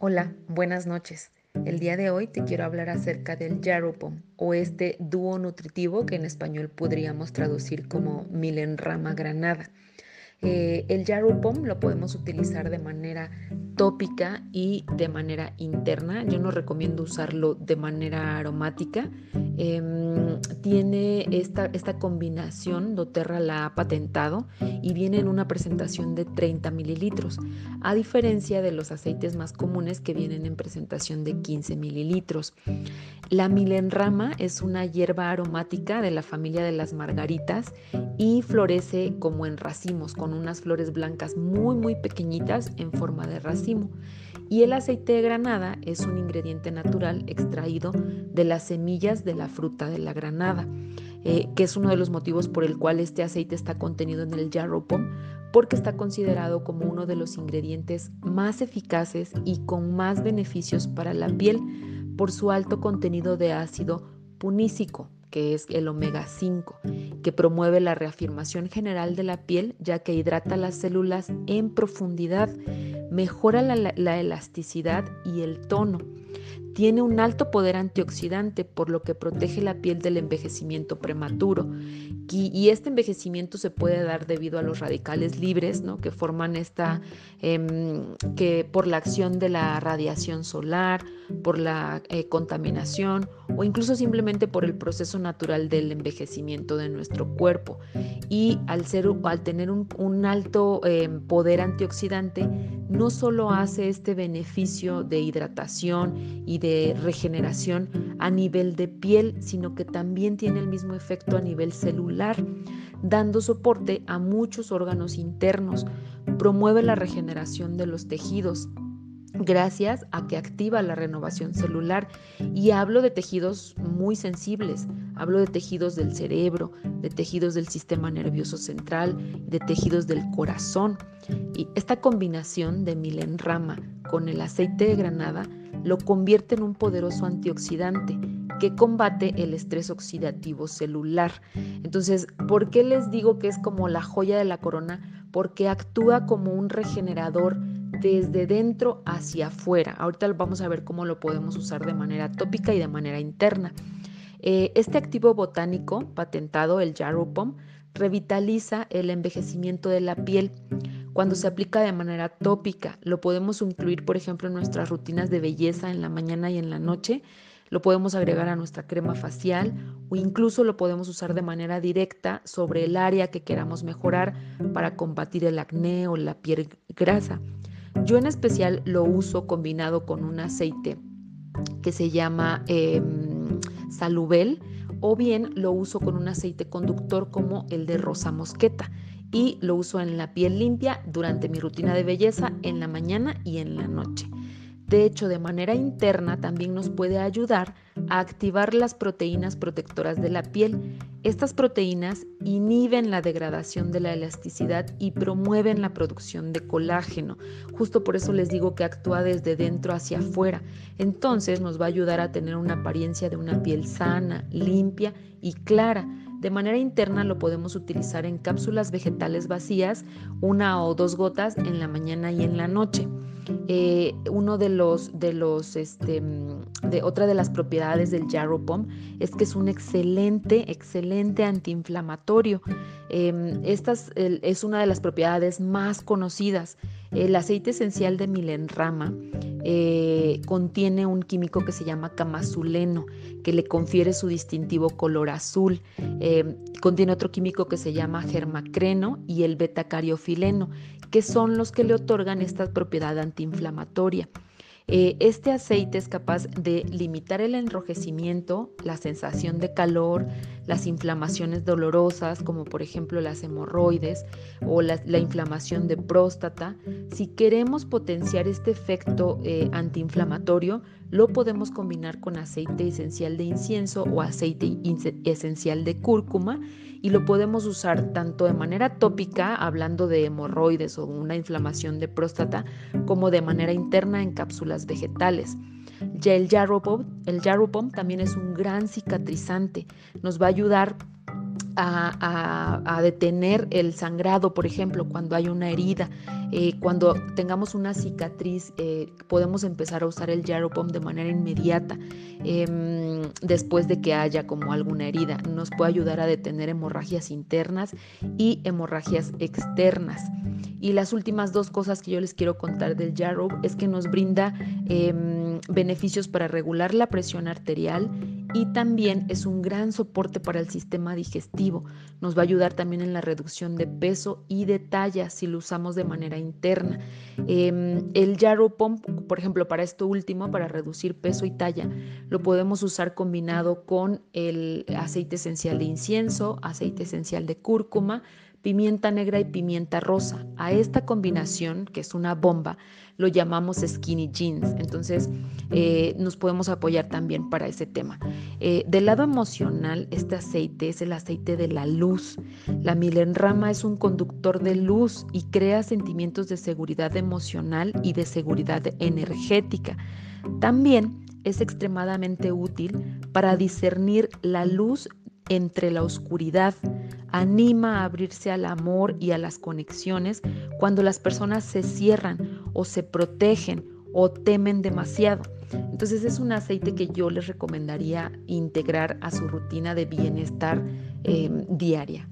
Hola, buenas noches. El día de hoy te quiero hablar acerca del Yaropom o este dúo nutritivo que en español podríamos traducir como milenrama granada. Eh, el Yaropom lo podemos utilizar de manera tópica y de manera interna. Yo no recomiendo usarlo de manera aromática. Em, tiene esta, esta combinación, doTERRA la ha patentado y viene en una presentación de 30 mililitros, a diferencia de los aceites más comunes que vienen en presentación de 15 mililitros. La milenrama es una hierba aromática de la familia de las margaritas y florece como en racimos, con unas flores blancas muy muy pequeñitas en forma de racimo. Y el aceite de granada es un ingrediente natural extraído de las semillas de la fruta de la granada, eh, que es uno de los motivos por el cual este aceite está contenido en el Jarropom, porque está considerado como uno de los ingredientes más eficaces y con más beneficios para la piel por su alto contenido de ácido punícico, que es el omega 5, que promueve la reafirmación general de la piel ya que hidrata las células en profundidad, mejora la, elasticidad y el tono. Tiene un alto poder antioxidante, por lo que protege la piel del envejecimiento prematuro. Y, este envejecimiento se puede dar debido a los radicales libres, ¿no? que forman esta, em, que por la acción de la radiación solar, por la eh, contaminación o incluso simplemente por el proceso natural del envejecimiento de nuestro cuerpo. Y al, ser, al tener un, alto em, poder antioxidante, no solo hace este beneficio de hidratación y de regeneración a nivel de piel, sino que también tiene el mismo efecto a nivel celular, dando soporte a muchos órganos internos, promueve la regeneración de los tejidos, gracias a que activa la renovación celular. Y hablo de tejidos muy sensibles, hablo de tejidos del cerebro, de tejidos del sistema nervioso central, de tejidos del corazón. Y esta combinación de milenrama con el aceite de granada lo convierte en un poderoso antioxidante que combate el estrés oxidativo celular. Entonces, ¿por qué les digo que es como la joya de la corona? Porque actúa como un regenerador desde dentro hacia afuera. Ahorita vamos a ver cómo lo podemos usar de manera tópica y de manera interna. Eh, este activo botánico patentado, el Jaropom, revitaliza el envejecimiento de la piel cuando se aplica de manera tópica. Lo podemos incluir, por ejemplo, en nuestras rutinas de belleza en la mañana y en la noche. Lo podemos agregar a nuestra crema facial o incluso lo podemos usar de manera directa sobre el área que queramos mejorar para combatir el acné o la piel grasa. Yo en especial lo uso combinado con un aceite que se llama em, salubel o bien lo uso con un aceite conductor como el de rosa mosqueta y lo uso en la piel limpia durante mi rutina de belleza en la mañana y en la noche. De hecho, de manera interna también nos puede ayudar a activar las proteínas protectoras de la piel. Estas proteínas inhiben la degradación de la elasticidad y promueven la producción de colágeno. Justo por eso les digo que actúa desde dentro hacia afuera. Entonces nos va a ayudar a tener una apariencia de una piel sana, limpia y clara. De manera interna lo podemos utilizar en cápsulas vegetales vacías, una o dos gotas en la mañana y en la noche. Eh, uno de los, de los, este, de otra de las propiedades del Jarropom es que es un excelente, excelente antiinflamatorio. Em, esta es, una de las propiedades más conocidas. El aceite esencial de milenrama eh, contiene un químico que se llama camazuleno, que le confiere su distintivo color azul. Em, contiene otro químico que se llama germacreno y el betacariofileno, que son los que le otorgan esta propiedad antiinflamatoria. Eh, este aceite es capaz de limitar el enrojecimiento, la sensación de calor, las inflamaciones dolorosas, como por ejemplo las hemorroides o la, inflamación de próstata. Si queremos potenciar este efecto eh, antiinflamatorio, lo podemos combinar con aceite esencial de incienso o aceite esencial de cúrcuma y lo podemos usar tanto de manera tópica, hablando de hemorroides o una inflamación de próstata, como de manera interna en cápsulas vegetales. Ya el Jarropom, el también es un gran cicatrizante, nos va a ayudar a, detener el sangrado, por ejemplo, cuando hay una herida, eh, cuando tengamos una cicatriz, eh, podemos empezar a usar el Yaropom de manera inmediata em, después de que haya como alguna herida. Nos puede ayudar a detener hemorragias internas y hemorragias externas. Y las últimas dos cosas que yo les quiero contar del Yarrow es que nos brinda em, beneficios para regular la presión arterial y también es un gran soporte para el sistema digestivo. Nos va a ayudar también en la reducción de peso y de talla si lo usamos de manera interna. Em, el Yarrow Pump, por ejemplo, para esto último, para reducir peso y talla, lo podemos usar combinado con el aceite esencial de incienso, aceite esencial de cúrcuma, pimienta negra y pimienta rosa. A esta combinación, que es una bomba, lo llamamos skinny jeans. Entonces, eh, nos podemos apoyar también para ese tema. Eh, del lado emocional, este aceite es el aceite de la luz. La milenrama es un conductor de luz y crea sentimientos de seguridad emocional y de seguridad energética. También es extremadamente útil para discernir la luz entre la oscuridad, anima a abrirse al amor y a las conexiones cuando las personas se cierran o se protegen o temen demasiado. Entonces es un aceite que yo les recomendaría integrar a su rutina de bienestar em, diaria.